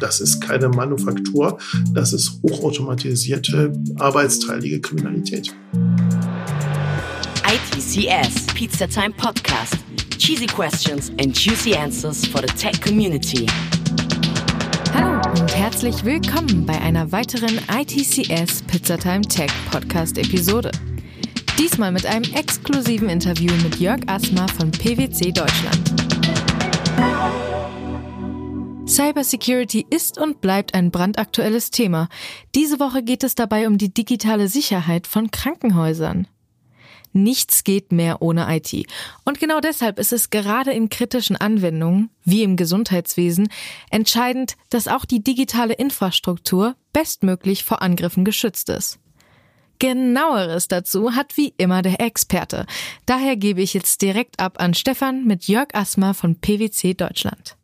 Das ist keine Manufaktur, das ist hochautomatisierte, arbeitsteilige Kriminalität. ITCS, Pizza Time Podcast. Cheesy questions and juicy answers for the tech community. Hallo und herzlich willkommen bei einer weiteren ITCS Pizzatime Tech Podcast Episode. Diesmal mit einem exklusiven Interview mit Jörg Asmer von PwC Deutschland. Cybersecurity ist und bleibt ein brandaktuelles Thema. Diese Woche geht es dabei um die digitale Sicherheit von Krankenhäusern. Nichts geht mehr ohne IT. Und genau deshalb ist es gerade in kritischen Anwendungen, wie im Gesundheitswesen, entscheidend, dass auch die digitale Infrastruktur bestmöglich vor Angriffen geschützt ist. Genaueres dazu hat wie immer der Experte. Daher gebe ich jetzt direkt ab an Stefan mit Jörg Asmer von PwC Deutschland.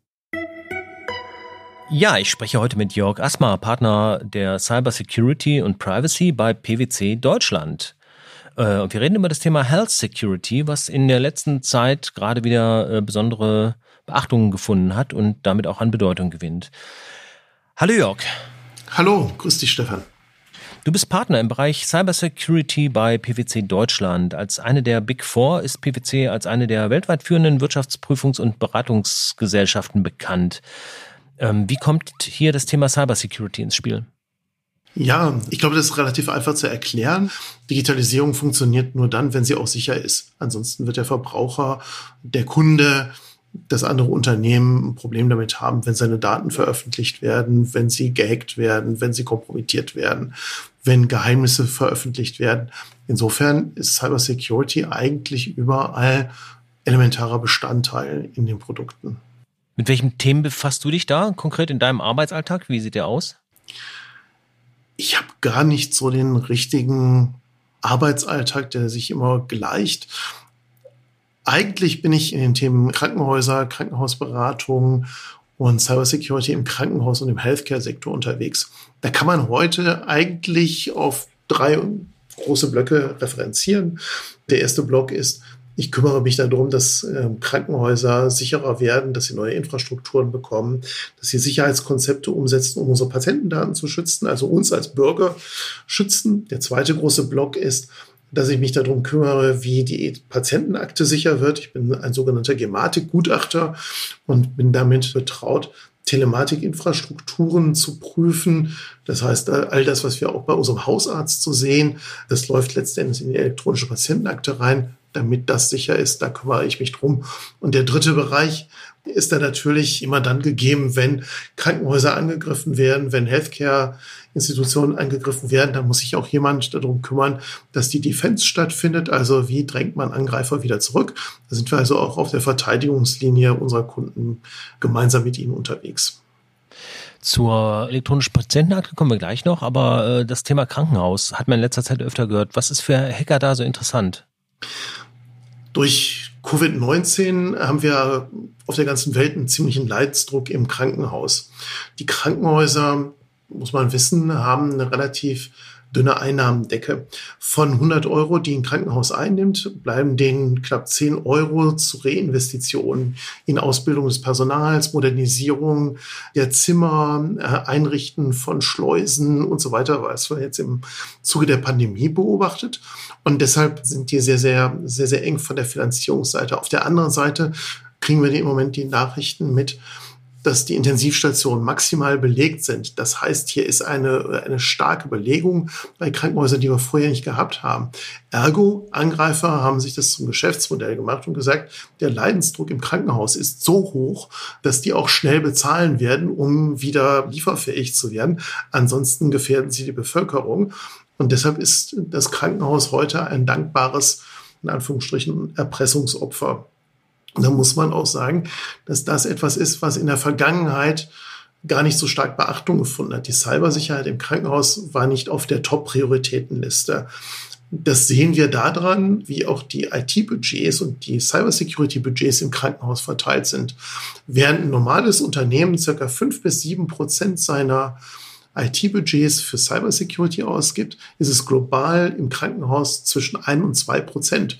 Ja, ich spreche heute mit Jörg Asma, Partner der Cyber Security und Privacy bei PwC Deutschland. Äh, und wir reden über das Thema Health Security, was in der letzten Zeit gerade wieder äh, besondere Beachtungen gefunden hat und damit auch an Bedeutung gewinnt. Hallo Jörg. Hallo, grüß dich Stefan. Du bist Partner im Bereich Cyber Security bei PwC Deutschland. Als eine der Big Four ist PwC als eine der weltweit führenden Wirtschaftsprüfungs- und Beratungsgesellschaften bekannt. Ähm, wie kommt hier das Thema Cybersecurity ins Spiel? Ja, ich glaube, das ist relativ einfach zu erklären. Digitalisierung funktioniert nur dann, wenn sie auch sicher ist. Ansonsten wird der Verbraucher, der Kunde, das andere Unternehmen ein Problem damit haben, wenn seine Daten veröffentlicht werden, wenn sie gehackt werden, wenn sie kompromittiert werden, wenn Geheimnisse veröffentlicht werden. Insofern ist Cybersecurity eigentlich überall elementarer Bestandteil in den Produkten. Mit welchen Themen befasst du dich da konkret in deinem Arbeitsalltag? Wie sieht der aus? Ich habe gar nicht so den richtigen Arbeitsalltag, der sich immer gleicht. Eigentlich bin ich in den Themen Krankenhäuser, Krankenhausberatung und Cybersecurity im Krankenhaus und im Healthcare-Sektor unterwegs. Da kann man heute eigentlich auf drei große Blöcke referenzieren. Der erste Block ist ich kümmere mich darum, dass äh, Krankenhäuser sicherer werden, dass sie neue Infrastrukturen bekommen, dass sie Sicherheitskonzepte umsetzen, um unsere Patientendaten zu schützen, also uns als Bürger schützen. Der zweite große Block ist, dass ich mich darum kümmere, wie die Patientenakte sicher wird. Ich bin ein sogenannter Gematik-Gutachter und bin damit betraut, Telematikinfrastrukturen zu prüfen. Das heißt, all das, was wir auch bei unserem Hausarzt zu sehen, das läuft letztendlich in die elektronische Patientenakte rein damit das sicher ist, da kümmere ich mich drum. Und der dritte Bereich ist dann natürlich immer dann gegeben, wenn Krankenhäuser angegriffen werden, wenn Healthcare-Institutionen angegriffen werden, dann muss sich auch jemand darum kümmern, dass die Defense stattfindet. Also wie drängt man Angreifer wieder zurück? Da sind wir also auch auf der Verteidigungslinie unserer Kunden gemeinsam mit ihnen unterwegs. Zur elektronischen Patientenakte kommen wir gleich noch, aber äh, das Thema Krankenhaus hat man in letzter Zeit öfter gehört. Was ist für Hacker da so interessant? Durch Covid-19 haben wir auf der ganzen Welt einen ziemlichen Leidsdruck im Krankenhaus. Die Krankenhäuser, muss man wissen, haben eine relativ dünne Einnahmendecke. Von 100 Euro, die ein Krankenhaus einnimmt, bleiben denen knapp 10 Euro zu Reinvestitionen in Ausbildung des Personals, Modernisierung der Zimmer, äh, Einrichten von Schleusen und so weiter, was wir jetzt im Zuge der Pandemie beobachtet. Und deshalb sind die sehr, sehr, sehr, sehr eng von der Finanzierungsseite. Auf der anderen Seite kriegen wir im Moment die Nachrichten mit, dass die Intensivstationen maximal belegt sind. Das heißt, hier ist eine, eine starke Belegung bei Krankenhäusern, die wir vorher nicht gehabt haben. Ergo, Angreifer haben sich das zum Geschäftsmodell gemacht und gesagt, der Leidensdruck im Krankenhaus ist so hoch, dass die auch schnell bezahlen werden, um wieder lieferfähig zu werden. Ansonsten gefährden sie die Bevölkerung. Und deshalb ist das Krankenhaus heute ein dankbares, in Anführungsstrichen, Erpressungsopfer. Da muss man auch sagen, dass das etwas ist, was in der Vergangenheit gar nicht so stark Beachtung gefunden hat. Die Cybersicherheit im Krankenhaus war nicht auf der Top-Prioritätenliste. Das sehen wir daran, wie auch die IT-Budgets und die Cybersecurity-Budgets im Krankenhaus verteilt sind. Während ein normales Unternehmen circa fünf bis sieben Prozent seiner IT-Budgets für Cybersecurity ausgibt, ist es global im Krankenhaus zwischen ein und zwei Prozent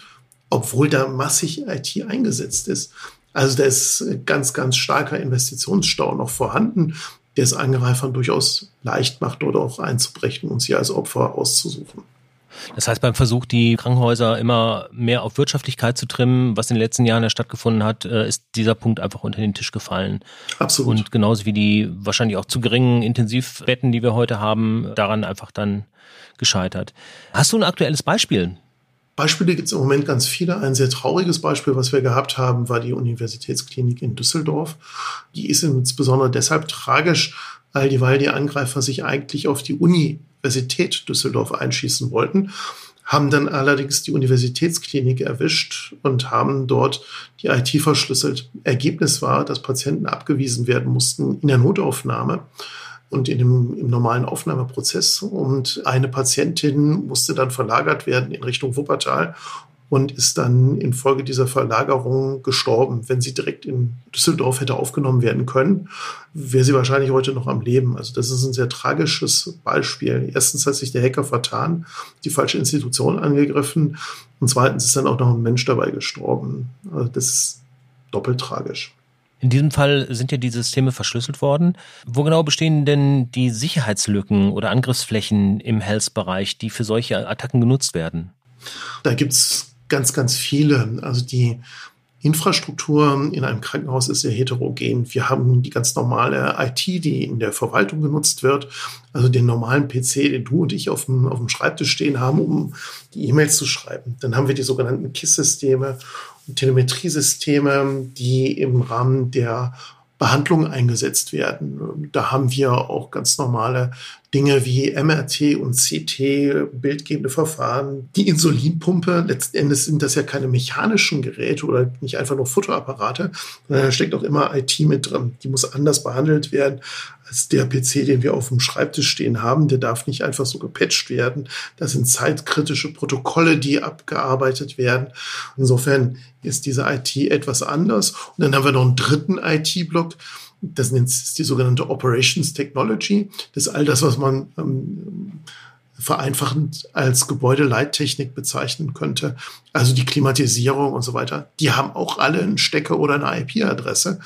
obwohl da massig IT eingesetzt ist. Also da ist ganz, ganz starker Investitionsstau noch vorhanden, der es Angreifern durchaus leicht macht, dort auch einzubrechen und sie als Opfer auszusuchen. Das heißt, beim Versuch, die Krankenhäuser immer mehr auf Wirtschaftlichkeit zu trimmen, was in den letzten Jahren ja stattgefunden hat, äh, ist dieser Punkt einfach unter den Tisch gefallen. Absolut. Und genauso wie die wahrscheinlich auch zu geringen Intensivbetten, die wir heute haben, daran einfach dann gescheitert. Hast du ein aktuelles Beispiel? Beispiele gibt es im Moment ganz viele. Ein sehr trauriges Beispiel, was wir gehabt haben, war die Universitätsklinik in Düsseldorf. Die ist insbesondere deshalb tragisch, weil die, weil die Angreifer sich eigentlich auf die Universität Düsseldorf einschießen wollten, haben dann allerdings die Universitätsklinik erwischt und haben dort die IT verschlüsselt. Ergebnis war, dass Patienten abgewiesen werden mussten in der Notaufnahme und in dem, im normalen Aufnahmeprozess. Und eine Patientin musste dann verlagert werden in Richtung Wuppertal und ist dann infolge dieser Verlagerung gestorben. Wenn sie direkt in Düsseldorf hätte aufgenommen werden können, wäre sie wahrscheinlich heute noch am Leben. Also das ist ein sehr tragisches Beispiel. Erstens hat sich der Hacker vertan, die falsche Institution angegriffen und zweitens ist dann auch noch ein Mensch dabei gestorben. Also das ist doppelt tragisch. In diesem Fall sind ja die Systeme verschlüsselt worden. Wo genau bestehen denn die Sicherheitslücken oder Angriffsflächen im Health-Bereich, die für solche Attacken genutzt werden? Da gibt's ganz, ganz viele. Also die Infrastruktur in einem Krankenhaus ist sehr heterogen. Wir haben die ganz normale IT, die in der Verwaltung genutzt wird, also den normalen PC, den du und ich auf dem, auf dem Schreibtisch stehen haben, um die E-Mails zu schreiben. Dann haben wir die sogenannten KISS-Systeme Telemetriesysteme, die im Rahmen der Behandlung eingesetzt werden. Da haben wir auch ganz normale Dinge wie MRT und CT, bildgebende Verfahren. Die Insulinpumpe, letzten Endes sind das ja keine mechanischen Geräte oder nicht einfach nur Fotoapparate, sondern da steckt auch immer IT mit drin. Die muss anders behandelt werden als der PC, den wir auf dem Schreibtisch stehen haben. Der darf nicht einfach so gepatcht werden. Das sind zeitkritische Protokolle, die abgearbeitet werden. Insofern ist diese IT etwas anders. Und dann haben wir noch einen dritten IT-Block, das sich die sogenannte Operations Technology. Das ist all das, was man ähm, vereinfachend als Gebäudeleittechnik bezeichnen könnte. Also die Klimatisierung und so weiter. Die haben auch alle einen Stecker oder eine IP-Adresse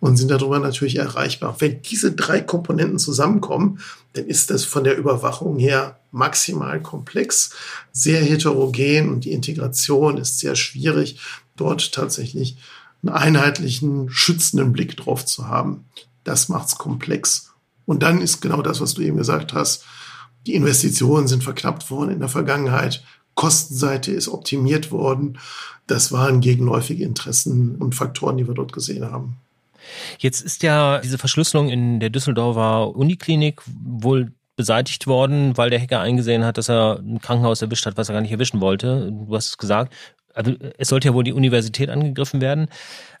und sind darüber natürlich erreichbar. Wenn diese drei Komponenten zusammenkommen, dann ist das von der Überwachung her maximal komplex, sehr heterogen und die Integration ist sehr schwierig, dort tatsächlich einen einheitlichen, schützenden Blick drauf zu haben. Das macht's komplex. Und dann ist genau das, was du eben gesagt hast. Die Investitionen sind verknappt worden in der Vergangenheit. Kostenseite ist optimiert worden. Das waren gegenläufige Interessen und Faktoren, die wir dort gesehen haben. Jetzt ist ja diese Verschlüsselung in der Düsseldorfer Uniklinik wohl beseitigt worden, weil der Hacker eingesehen hat, dass er ein Krankenhaus erwischt hat, was er gar nicht erwischen wollte. Du hast es gesagt also es sollte ja wohl die Universität angegriffen werden,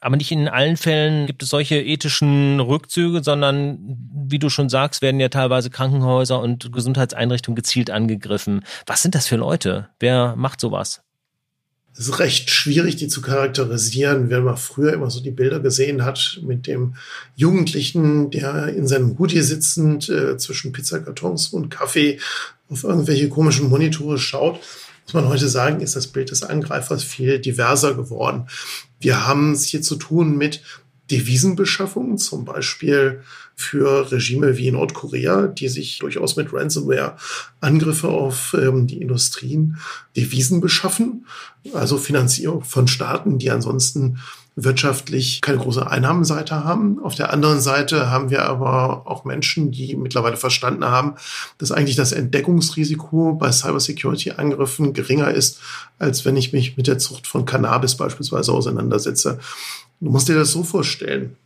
aber nicht in allen Fällen gibt es solche ethischen Rückzüge, sondern wie du schon sagst, werden ja teilweise Krankenhäuser und Gesundheitseinrichtungen gezielt angegriffen. Was sind das für Leute? Wer macht sowas? Es ist recht schwierig, die zu charakterisieren, wenn man früher immer so die Bilder gesehen hat mit dem Jugendlichen, der in seinem Hoodie sitzend äh, zwischen Pizzakartons und Kaffee auf irgendwelche komischen Monitore schaut muss man heute sagen, ist das Bild des Angreifers viel diverser geworden. Wir haben es hier zu tun mit Devisenbeschaffung, zum Beispiel für Regime wie Nordkorea, die sich durchaus mit Ransomware Angriffe auf ähm, die Industrien Devisen beschaffen, also Finanzierung von Staaten, die ansonsten wirtschaftlich keine große Einnahmenseite haben. Auf der anderen Seite haben wir aber auch Menschen, die mittlerweile verstanden haben, dass eigentlich das Entdeckungsrisiko bei Cybersecurity-Angriffen geringer ist, als wenn ich mich mit der Zucht von Cannabis beispielsweise auseinandersetze. Du musst dir das so vorstellen.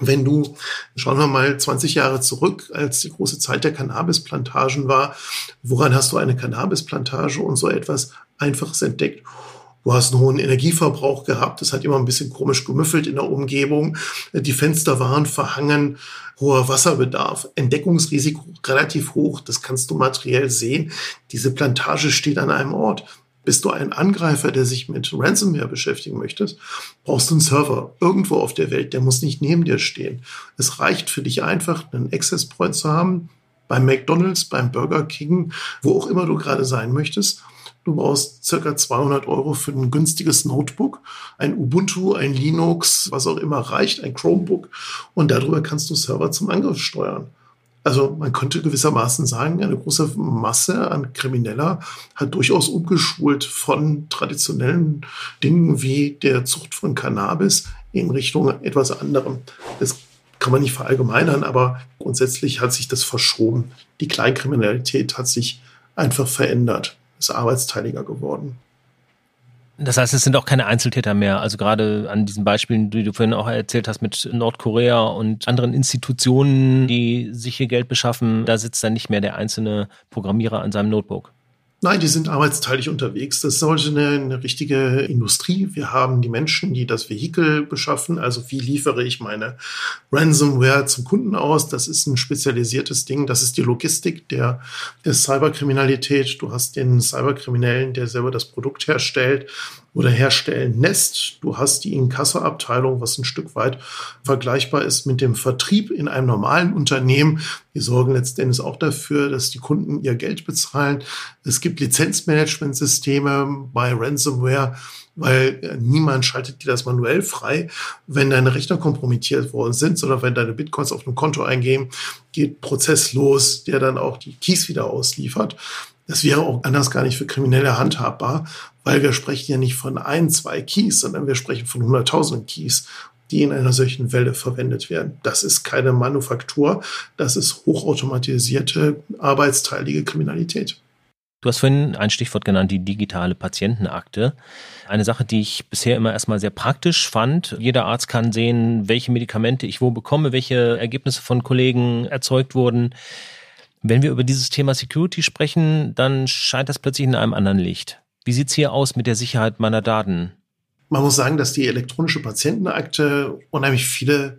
Wenn du, schauen wir mal 20 Jahre zurück, als die große Zeit der Cannabisplantagen war, woran hast du eine Cannabisplantage und so etwas Einfaches entdeckt? Du hast einen hohen Energieverbrauch gehabt. Das hat immer ein bisschen komisch gemüffelt in der Umgebung. Die Fenster waren verhangen. Hoher Wasserbedarf. Entdeckungsrisiko relativ hoch. Das kannst du materiell sehen. Diese Plantage steht an einem Ort. Bist du ein Angreifer, der sich mit Ransomware beschäftigen möchtest, brauchst du einen Server irgendwo auf der Welt. Der muss nicht neben dir stehen. Es reicht für dich einfach, einen Access Point zu haben, beim McDonald's, beim Burger King, wo auch immer du gerade sein möchtest Du brauchst circa 200 Euro für ein günstiges Notebook, ein Ubuntu, ein Linux, was auch immer reicht, ein Chromebook. Und darüber kannst du Server zum Angriff steuern. Also man könnte gewissermaßen sagen, eine große Masse an Krimineller hat durchaus umgeschult von traditionellen Dingen wie der Zucht von Cannabis in Richtung etwas anderem. Das kann man nicht verallgemeinern, aber grundsätzlich hat sich das verschoben. Die Kleinkriminalität hat sich einfach verändert, ist arbeitsteiliger geworden. Das heißt, es sind auch keine Einzeltäter mehr. Also gerade an diesen Beispielen, die du vorhin auch erzählt hast mit Nordkorea und anderen Institutionen, die sich hier Geld beschaffen, da sitzt dann nicht mehr der einzelne Programmierer an seinem Notebook. Nein, die sind arbeitsteilig unterwegs. Das ist heute eine, eine, richtige Industrie. Wir haben die Menschen, die das Vehikel beschaffen. Also wie liefere ich meine Ransomware zum Kunden aus? Das ist ein spezialisiertes Ding. Das ist die Logistik der, der Cyberkriminalität. Du hast den Cyberkriminellen, der selber das Produkt herstellt oder herstellen lässt. Du hast die Inkassoabteilung, was ein Stück weit vergleichbar ist mit dem Vertrieb in einem normalen Unternehmen. Die sorgen letztendlich auch dafür, dass die Kunden ihr Geld bezahlen. Es gibt Lizenzmanagementsysteme bei Ransomware, weil äh, niemand schaltet dir das manuell frei. Wenn deine Rechner kompromittiert worden sind, sondern wenn deine Bitcoins auf einem Konto eingehen, geht Prozess los, der dann auch die Keys wieder ausliefert. Das wäre auch anders gar nicht für Kriminelle handhabbar, weil wir sprechen ja nicht von ein, zwei Keys, sondern wir sprechen von hunderttausenden Keys, die in einer solchen Welle verwendet werden. Das ist keine Manufaktur, das ist hochautomatisierte, arbeitsteilige Kriminalität. Du hast vorhin ein Stichwort genannt, die digitale Patientenakte. Eine Sache, die ich bisher immer erstmal sehr praktisch fand. Jeder Arzt kann sehen, welche Medikamente ich wo bekomme, welche Ergebnisse von Kollegen erzeugt wurden. Wenn wir über dieses Thema Security sprechen, dann scheint das plötzlich in einem anderen Licht. Wie sieht's hier aus mit der Sicherheit meiner Daten? Man muss sagen, dass die elektronische Patientenakte unheimlich viele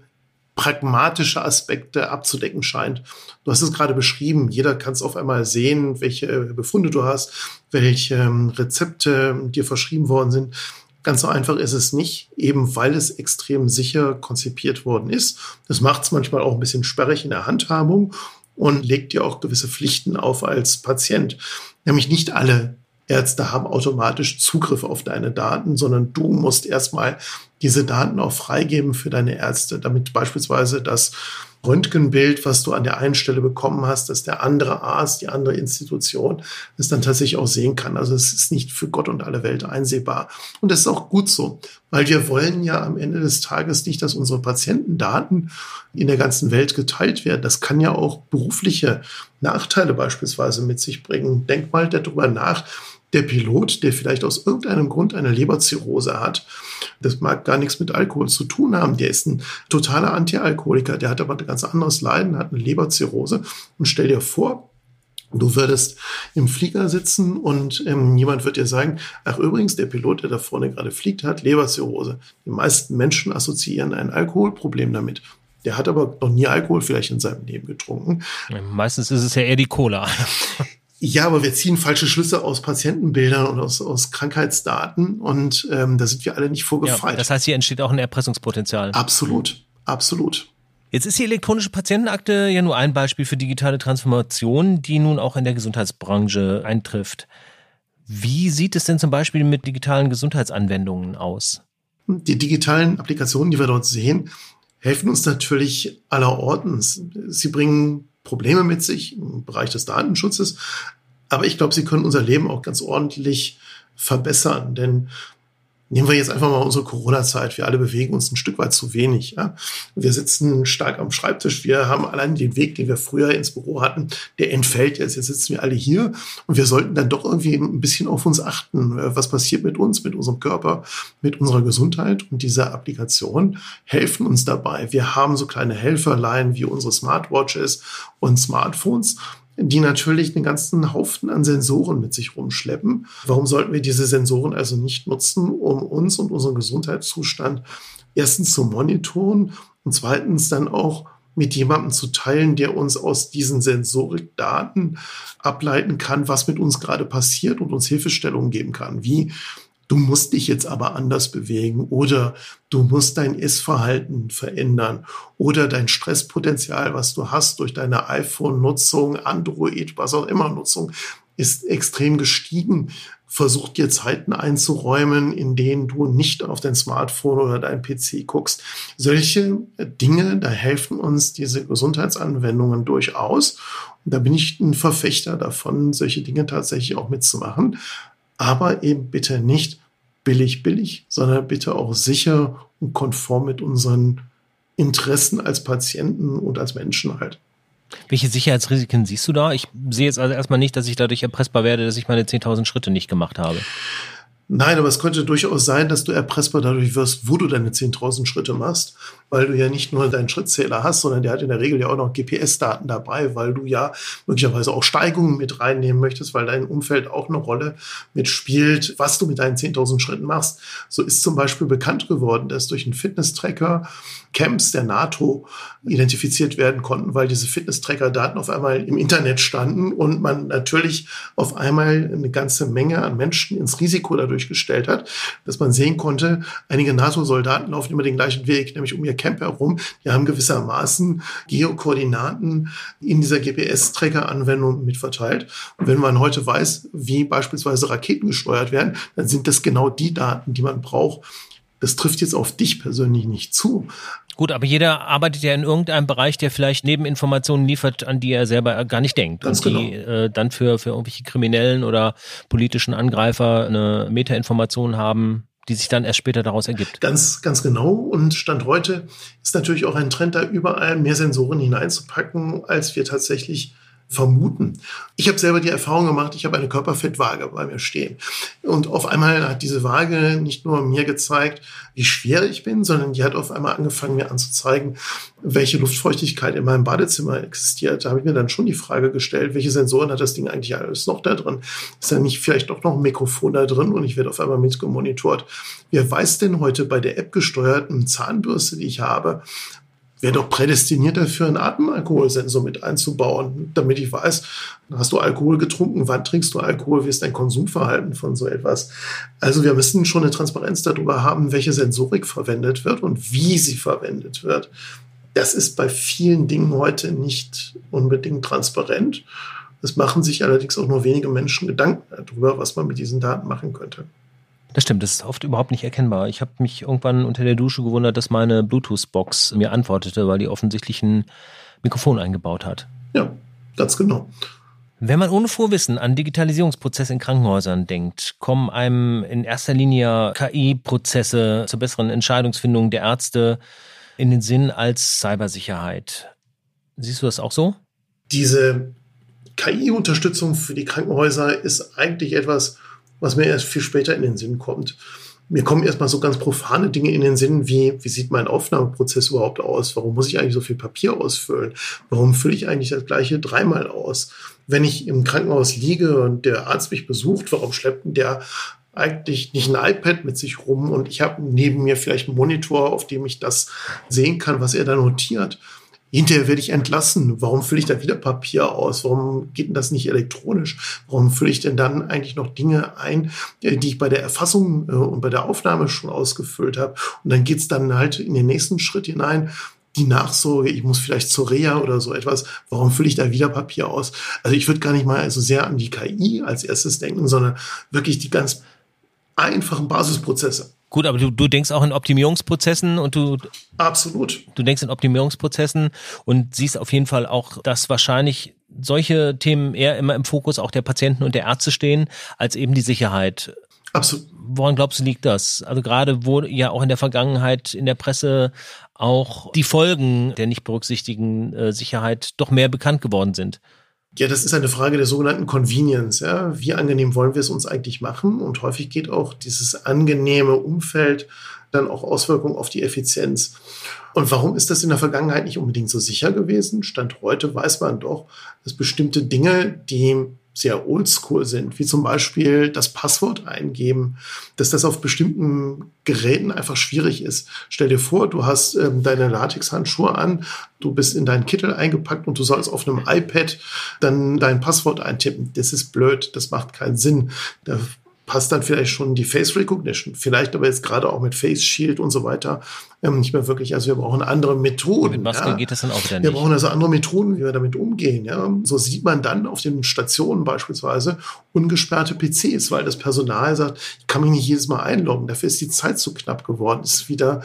pragmatische Aspekte abzudecken scheint. Du hast es gerade beschrieben, jeder kann es auf einmal sehen, welche Befunde du hast, welche ähm, Rezepte dir verschrieben worden sind. Ganz so einfach ist es nicht, eben weil es extrem sicher konzipiert worden ist. Das macht es manchmal auch ein bisschen sperrig in der Handhabung und legt dir auch gewisse Pflichten auf als Patient. Nämlich nicht alle Ärzte haben automatisch Zugriff auf deine Daten, sondern du musst erstmal diese Daten auch freigeben für deine Ärzte, damit beispielsweise das Röntgenbild, was du an der einen Stelle bekommen hast, dass der andere Arzt, die andere Institution es dann tatsächlich auch sehen kann. Also es ist nicht für Gott und alle Welt einsehbar. Und das ist auch gut so, weil wir wollen ja am Ende des Tages nicht, dass unsere Patientendaten in der ganzen Welt geteilt werden. Das kann ja auch berufliche Nachteile beispielsweise mit sich bringen. Denk mal darüber nach, der Pilot, der vielleicht aus irgendeinem Grund eine Leberzirrhose hat, das mag gar nichts mit Alkohol zu tun haben. Der ist ein totaler Antialkoholiker, der hat aber ein ganz anderes Leiden, hat eine Leberzirrhose. Und stell dir vor, Du würdest im Flieger sitzen und ähm, jemand wird dir sagen, ach übrigens, der Pilot, der da vorne gerade fliegt, hat Leberzirrhose. Die meisten Menschen assoziieren ein Alkoholproblem damit. Der hat aber noch nie Alkohol vielleicht in seinem Leben getrunken. Meistens ist es ja eher die Cola. Ja, aber wir ziehen falsche Schlüsse aus Patientenbildern und aus, aus Krankheitsdaten und ähm, da sind wir alle nicht vorgefeit. Ja, das heißt, hier entsteht auch ein Erpressungspotenzial. Absolut, absolut. Jetzt ist die elektronische Patientenakte ja nur ein Beispiel für digitale Transformation, die nun auch in der Gesundheitsbranche eintrifft. Wie sieht es denn zum Beispiel mit digitalen Gesundheitsanwendungen aus? Die digitalen Applikationen, die wir dort sehen, helfen uns natürlich allerortens. Sie bringen Probleme mit sich im Bereich des Datenschutzes. Aber ich glaube, sie können unser Leben auch ganz ordentlich verbessern. Denn Nehmen wir jetzt einfach mal unsere Corona-Zeit. Wir alle bewegen uns ein Stück weit zu wenig. Ja? Wir sitzen stark am Schreibtisch. Wir haben allein den Weg, den wir früher ins Büro hatten, der entfällt jetzt. Jetzt sitzen wir alle hier und wir sollten dann doch irgendwie ein bisschen auf uns achten. Was passiert mit uns, mit unserem Körper, mit unserer Gesundheit? Und diese Applikationen helfen uns dabei. Wir haben so kleine Helferlein wie unsere Smartwatches und Smartphones die natürlich einen ganzen Haufen an Sensoren mit sich rumschleppen. Warum sollten wir diese Sensoren also nicht nutzen, um uns und unseren Gesundheitszustand erstens zu monitoren und zweitens dann auch mit jemandem zu teilen, der uns aus diesen Sensorikdaten ableiten kann, was mit uns gerade passiert und uns Hilfestellungen geben kann, wie Du musst dich jetzt aber anders bewegen oder du musst dein Essverhalten verändern oder dein Stresspotenzial, was du hast durch deine iPhone-Nutzung, Android, was auch immer Nutzung, ist extrem gestiegen. versucht dir Zeiten einzuräumen, in denen du nicht auf dein Smartphone oder dein PC guckst. Solche Dinge, da helfen uns diese Gesundheitsanwendungen durchaus. Und da bin ich ein Verfechter davon, solche Dinge tatsächlich auch mitzumachen. Aber eben bitte nicht billig, billig, sondern bitte auch sicher und konform mit unseren Interessen als Patienten und als Menschen halt. Welche Sicherheitsrisiken siehst du da? Ich sehe jetzt also erstmal nicht, dass ich dadurch erpressbar werde, dass ich meine 10.000 Schritte nicht gemacht habe. Nein, aber es könnte durchaus sein, dass du erpressbar dadurch wirst, wo du deine 10.000 Schritte machst, weil du ja nicht nur deinen Schrittzähler hast, sondern der hat in der Regel ja auch noch GPS-Daten dabei, weil du ja möglicherweise auch Steigungen mit reinnehmen möchtest, weil dein Umfeld auch eine Rolle mitspielt, was du mit deinen 10.000 Schritten machst. So ist zum Beispiel bekannt geworden, dass durch einen Fitness-Tracker Camps der NATO identifiziert werden konnten, weil diese Fitness-Tracker-Daten auf einmal im Internet standen und man natürlich auf einmal eine ganze Menge an Menschen ins Risiko dadurch gestellt hat, dass man sehen konnte, einige NATO-Soldaten laufen immer den gleichen Weg, nämlich um ihr Camp herum. Die haben gewissermaßen Geokoordinaten in dieser GPS-Tracker-Anwendung mitverteilt. Und wenn man heute weiß, wie beispielsweise Raketen gesteuert werden, dann sind das genau die Daten, die man braucht. Das trifft jetzt auf dich persönlich nicht zu. Gut, aber jeder arbeitet ja in irgendeinem Bereich, der vielleicht Nebeninformationen liefert, an die er selber gar nicht denkt. Ganz und die genau. äh, dann für, für irgendwelche Kriminellen oder politischen Angreifer eine Metainformation haben, die sich dann erst später daraus ergibt. Ganz, ganz genau. Und Stand heute ist natürlich auch ein Trend, da überall mehr Sensoren hineinzupacken, als wir tatsächlich vermuten. Ich habe selber die Erfahrung gemacht, ich habe eine Körperfettwaage bei mir stehen. Und auf einmal hat diese Waage nicht nur mir gezeigt, wie schwer ich bin, sondern die hat auf einmal angefangen, mir anzuzeigen, welche Luftfeuchtigkeit in meinem Badezimmer existiert. Da habe ich mir dann schon die Frage gestellt, welche Sensoren hat das Ding eigentlich alles noch da drin? Ist da nicht vielleicht doch noch ein Mikrofon da drin und ich werde auf einmal mitgemonitort? Wer weiß denn heute bei der App gesteuerten Zahnbürste, die ich habe, wäre doch prädestiniert dafür, einen Atemalkoholsensor mit einzubauen, damit ich weiß, hast du Alkohol getrunken, wann trinkst du Alkohol, wie ist dein Konsumverhalten von so etwas. Also wir müssen schon eine Transparenz darüber haben, welche Sensorik verwendet wird und wie sie verwendet wird. Das ist bei vielen Dingen heute nicht unbedingt transparent. Es machen sich allerdings auch nur wenige Menschen Gedanken darüber, was man mit diesen Daten machen könnte. Das stimmt, das ist oft überhaupt nicht erkennbar. Ich habe mich irgendwann unter der Dusche gewundert, dass meine Bluetooth-Box mir antwortete, weil die offensichtlich ein Mikrofon eingebaut hat. Ja, ganz genau. Wenn man ohne Vorwissen an Digitalisierungsprozesse in Krankenhäusern denkt, kommen einem in erster Linie KI-Prozesse zur besseren Entscheidungsfindung der Ärzte in den Sinn als Cybersicherheit. Siehst du das auch so? Diese KI-Unterstützung für die Krankenhäuser ist eigentlich etwas, was mir erst viel später in den Sinn kommt. Mir kommen erstmal so ganz profane Dinge in den Sinn, wie, wie sieht mein Aufnahmeprozess überhaupt aus? Warum muss ich eigentlich so viel Papier ausfüllen? Warum fülle ich eigentlich das gleiche dreimal aus? Wenn ich im Krankenhaus liege und der Arzt mich besucht, warum schleppt der eigentlich nicht ein iPad mit sich rum und ich habe neben mir vielleicht einen Monitor, auf dem ich das sehen kann, was er da notiert? Hinterher werde ich entlassen. Warum fülle ich da wieder Papier aus? Warum geht denn das nicht elektronisch? Warum fülle ich denn dann eigentlich noch Dinge ein, äh, die ich bei der Erfassung äh, und bei der Aufnahme schon ausgefüllt habe? Und dann geht's dann halt in den nächsten Schritt hinein. Die Nachsorge, ich muss vielleicht zur Reha oder so etwas. Warum fülle ich da wieder Papier aus? Also ich würde gar nicht mal so sehr an die KI als erstes denken, sondern wirklich die ganz einfachen Basisprozesse. Gut, aber du, du denkst auch in Optimierungsprozessen und du. Absolut. Du denkst in Optimierungsprozessen und siehst auf jeden Fall auch, dass wahrscheinlich solche Themen eher immer im Fokus auch der Patienten und der Ärzte stehen, als eben die Sicherheit. Absolut. Woran glaubst du, liegt das? Also gerade wo ja auch in der Vergangenheit in der Presse auch die Folgen der nicht berücksichtigen äh, Sicherheit doch mehr bekannt geworden sind. Ja, das ist eine Frage der sogenannten Convenience. Ja? Wie angenehm wollen wir es uns eigentlich machen? Und häufig geht auch dieses angenehme Umfeld dann auch Auswirkungen auf die Effizienz. Und warum ist das in der Vergangenheit nicht unbedingt so sicher gewesen? Stand heute weiß man doch, dass bestimmte Dinge, die sehr oldschool sind, wie zum Beispiel das Passwort eingeben, dass das auf bestimmten Geräten einfach schwierig ist. Stell dir vor, du hast ähm, deine Latexhandschuhe an, du bist in deinen Kittel eingepackt und du sollst auf einem iPad dann dein Passwort eintippen. Das ist blöd, das macht keinen Sinn. Da passt dann vielleicht schon die Face Recognition, vielleicht aber jetzt gerade auch mit Face Shield und so weiter ähm, nicht mehr wirklich. Also wir brauchen andere Methoden. Mit Maske ja. geht das dann auch wieder Wir nicht. brauchen also andere Methoden, wie wir damit umgehen. Ja. So sieht man dann auf den Stationen beispielsweise ungesperrte PCs, weil das Personal sagt, ich kann mich nicht jedes Mal einloggen. Dafür ist die Zeit zu knapp geworden. Ist wieder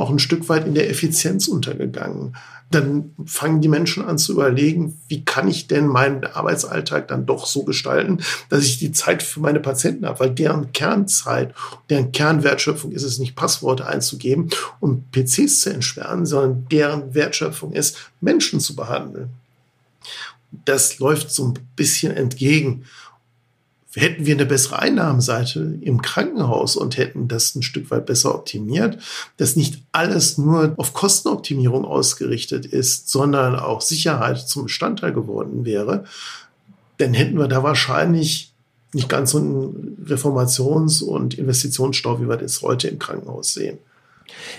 auch ein Stück weit in der Effizienz untergegangen. Dann fangen die Menschen an zu überlegen, wie kann ich denn meinen Arbeitsalltag dann doch so gestalten, dass ich die Zeit für meine Patienten habe, weil deren Kernzeit, deren Kernwertschöpfung ist es nicht, Passworte einzugeben und PCs zu entsperren, sondern deren Wertschöpfung ist, Menschen zu behandeln. Das läuft so ein bisschen entgegen hätten wir eine bessere Einnahmenseite im Krankenhaus und hätten das ein Stück weit besser optimiert, dass nicht alles nur auf Kostenoptimierung ausgerichtet ist, sondern auch Sicherheit zum Bestandteil geworden wäre, dann hätten wir da wahrscheinlich nicht ganz so einen Reformations- und Investitionsstau, wie wir das heute im Krankenhaus sehen.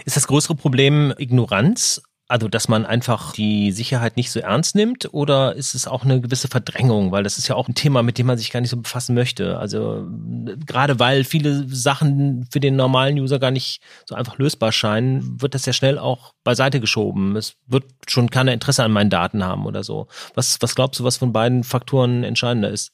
Ist das größere Problem Ignoranz also, dass man einfach die Sicherheit nicht so ernst nimmt oder ist es auch eine gewisse Verdrängung? Weil das ist ja auch ein Thema, mit dem man sich gar nicht so befassen möchte. Also, gerade weil viele Sachen für den normalen User gar nicht so einfach lösbar scheinen, wird das ja schnell auch beiseite geschoben. Es wird schon keiner Interesse an meinen Daten haben oder so. Was, was glaubst du, was von beiden Faktoren entscheidender ist?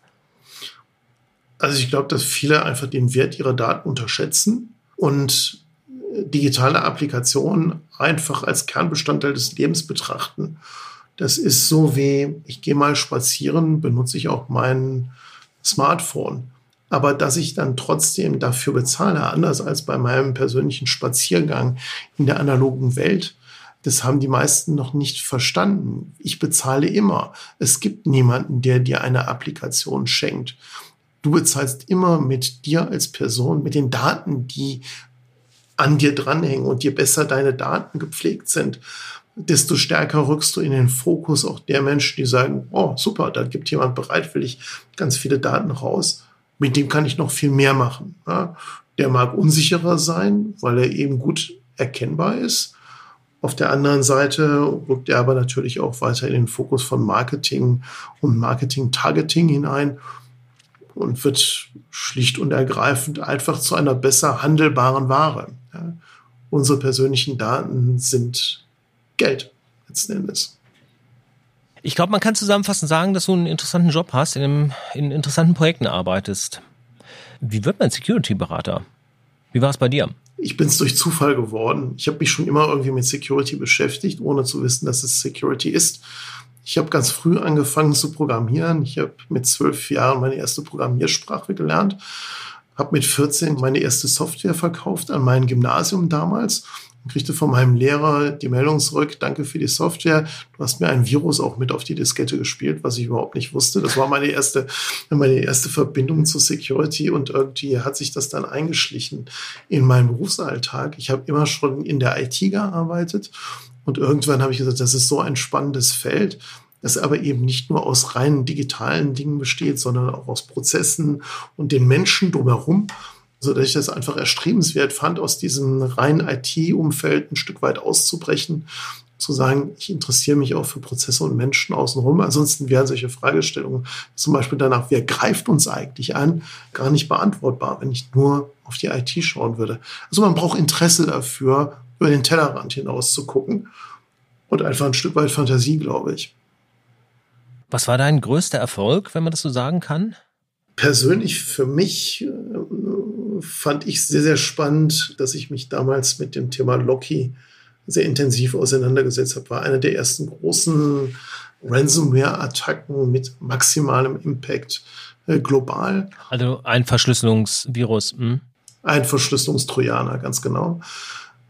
Also, ich glaube, dass viele einfach den Wert ihrer Daten unterschätzen und digitale Applikationen einfach als Kernbestandteil des Lebens betrachten. Das ist so wie, ich gehe mal spazieren, benutze ich auch mein Smartphone. Aber dass ich dann trotzdem dafür bezahle, anders als bei meinem persönlichen Spaziergang in der analogen Welt, das haben die meisten noch nicht verstanden. Ich bezahle immer. Es gibt niemanden, der dir eine Applikation schenkt. Du bezahlst immer mit dir als Person, mit den Daten, die an dir dranhängen. Und je besser deine Daten gepflegt sind, desto stärker rückst du in den Fokus auch der Menschen, die sagen, oh, super, da gibt jemand bereitwillig ganz viele Daten raus. Mit dem kann ich noch viel mehr machen. Ja, der mag unsicherer sein, weil er eben gut erkennbar ist. Auf der anderen Seite rückt er aber natürlich auch weiter in den Fokus von Marketing und Marketing-Targeting hinein und wird schlicht und ergreifend einfach zu einer besser handelbaren Ware. Unsere persönlichen Daten sind Geld letzten Endes. Ich glaube, man kann zusammenfassend sagen, dass du einen interessanten Job hast, in, einem, in interessanten Projekten arbeitest. Wie wird man Security-Berater? Wie war es bei dir? Ich bin es durch Zufall geworden. Ich habe mich schon immer irgendwie mit Security beschäftigt, ohne zu wissen, dass es Security ist. Ich habe ganz früh angefangen zu programmieren. Ich habe mit zwölf Jahren meine erste Programmiersprache gelernt habe mit 14 meine erste Software verkauft an mein Gymnasium damals und kriegte von meinem Lehrer die Meldung zurück, danke für die Software, du hast mir ein Virus auch mit auf die Diskette gespielt, was ich überhaupt nicht wusste. Das war meine erste, meine erste Verbindung zu Security und irgendwie hat sich das dann eingeschlichen in meinen Berufsalltag. Ich habe immer schon in der IT gearbeitet und irgendwann habe ich gesagt, das ist so ein spannendes Feld das aber eben nicht nur aus reinen digitalen Dingen besteht, sondern auch aus Prozessen und den Menschen drumherum, so dass ich das einfach erstrebenswert fand, aus diesem reinen IT-Umfeld ein Stück weit auszubrechen, zu sagen, ich interessiere mich auch für Prozesse und Menschen außenrum. Ansonsten wären solche Fragestellungen, zum Beispiel danach, wer greift uns eigentlich an, gar nicht beantwortbar, wenn ich nur auf die IT schauen würde. Also man braucht Interesse dafür, über den Tellerrand hinaus zu gucken und einfach ein Stück weit Fantasie, glaube ich. Was war dein größter Erfolg, wenn man das so sagen kann? Persönlich für mich äh, fand ich sehr, sehr spannend, dass ich mich damals mit dem Thema Loki sehr intensiv auseinandergesetzt habe. War eine der ersten großen Ransomware-Attacken mit maximalem Impact äh, global. Also ein Verschlüsselungsvirus. Hm? Ein Verschlüsselungstrojaner, ganz genau.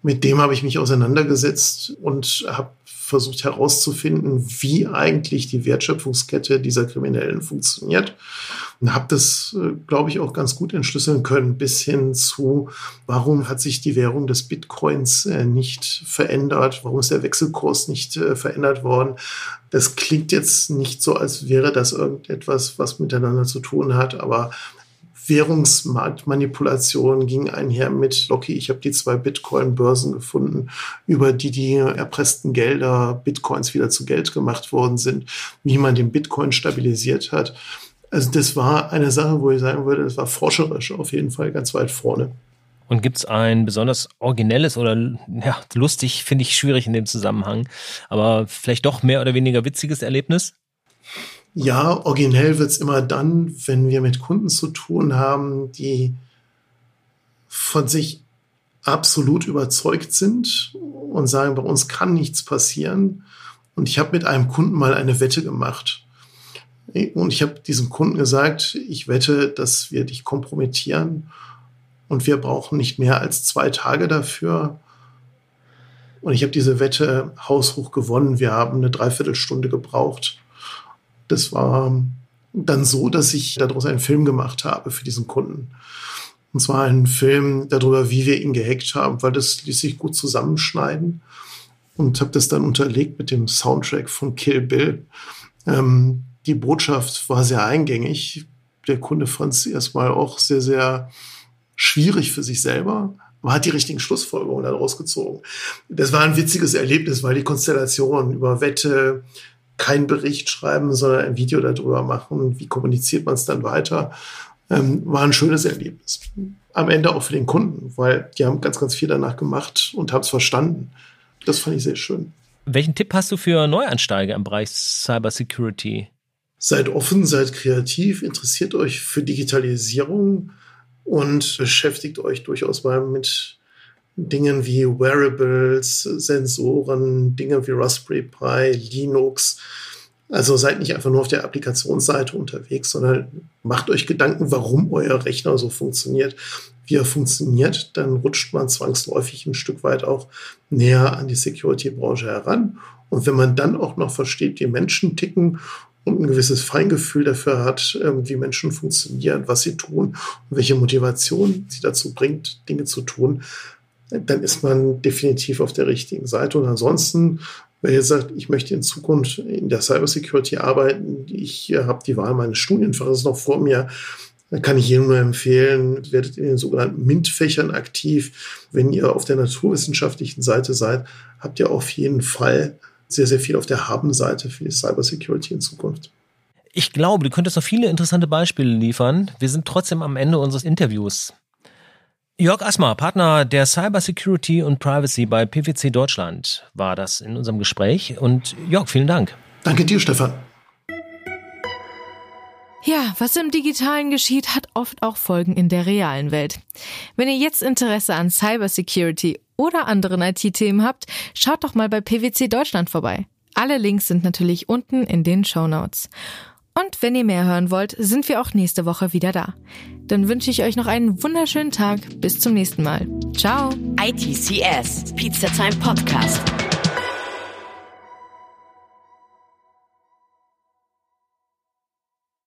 Mit dem habe ich mich auseinandergesetzt und habe versucht herauszufinden, wie eigentlich die Wertschöpfungskette dieser Kriminellen funktioniert. Und habe das, äh, glaube ich, auch ganz gut entschlüsseln können, bis hin zu, warum hat sich die Währung des Bitcoins äh, nicht verändert, warum ist der Wechselkurs nicht äh, verändert worden. Das klingt jetzt nicht so, als wäre das irgendetwas, was miteinander zu tun hat, aber Währungsmarktmanipulation ging einher mit Locky. Ich habe die zwei Bitcoin-Börsen gefunden, über die die erpressten Gelder Bitcoins wieder zu Geld gemacht worden sind, wie man den Bitcoin stabilisiert hat. Also das war eine Sache, wo ich sagen würde, das war forscherisch auf jeden Fall ganz weit vorne. Und gibt es ein besonders originelles oder ja, lustig, finde ich schwierig in dem Zusammenhang, aber vielleicht doch mehr oder weniger witziges Erlebnis? Ja, originell wird es immer dann, wenn wir mit Kunden zu tun haben, die von sich absolut überzeugt sind und sagen, bei uns kann nichts passieren. Und ich habe mit einem Kunden mal eine Wette gemacht. Und ich habe diesem Kunden gesagt, ich wette, dass wir dich kompromittieren und wir brauchen nicht mehr als zwei Tage dafür. Und ich habe diese Wette haushoch gewonnen. Wir haben eine Dreiviertelstunde gebraucht. Das war dann so, dass ich daraus einen Film gemacht habe für diesen Kunden. Und zwar einen Film darüber, wie wir ihn gehackt haben, weil das ließ sich gut zusammenschneiden. Und habe das dann unterlegt mit dem Soundtrack von Kill Bill. Ähm, die Botschaft war sehr eingängig. Der Kunde fand es erstmal auch sehr, sehr schwierig für sich selber, aber hat die richtigen Schlussfolgerungen daraus gezogen. Das war ein witziges Erlebnis, weil die Konstellation über Wette, kein Bericht schreiben, sondern ein Video darüber machen, wie kommuniziert man es dann weiter, ähm, war ein schönes Erlebnis. Am Ende auch für den Kunden, weil die haben ganz, ganz viel danach gemacht und haben es verstanden. Das fand ich sehr schön. Welchen Tipp hast du für Neuansteiger im Bereich Cybersecurity? Seid offen, seid kreativ, interessiert euch für Digitalisierung und beschäftigt euch durchaus mal mit Dingen wie Wearables, Sensoren, Dinge wie Raspberry Pi, Linux. Also seid nicht einfach nur auf der Applikationsseite unterwegs, sondern macht euch Gedanken, warum euer Rechner so funktioniert, wie er funktioniert. Dann rutscht man zwangsläufig ein Stück weit auch näher an die Security-Branche heran. Und wenn man dann auch noch versteht, wie Menschen ticken und ein gewisses Feingefühl dafür hat, ähm, wie Menschen funktionieren, was sie tun und welche Motivation sie dazu bringt, Dinge zu tun, dann ist man definitiv auf der richtigen Seite. Und ansonsten, wer jetzt sagt, ich möchte in Zukunft in der Cybersecurity arbeiten, ich habe die Wahl meines Studienfaches noch vor mir, dann kann ich jedem nur empfehlen, werdet in den sogenannten MINT-Fächern aktiv. Wenn ihr auf der naturwissenschaftlichen Seite seid, habt ihr auf jeden Fall sehr, sehr viel auf der Haben-Seite für die Cybersecurity in Zukunft. Ich glaube, du könntest noch viele interessante Beispiele liefern. Wir sind trotzdem am Ende unseres Interviews. Jörg Asmer, Partner der Cybersecurity und Privacy bei PwC Deutschland, war das in unserem Gespräch. Und Jörg, vielen Dank. Danke dir, Stefan. Ja, was im Digitalen geschieht, hat oft auch Folgen in der realen Welt. Wenn ihr jetzt Interesse an Cybersecurity oder anderen IT-Themen habt, schaut doch mal bei PwC Deutschland vorbei. Alle Links sind natürlich unten in den Show Notes. Und wenn ihr mehr hören wollt, sind wir auch nächste Woche wieder da. Dann wünsche ich euch noch einen wunderschönen Tag. Bis zum nächsten Mal. Ciao. ITCS, Pizza Time Podcast.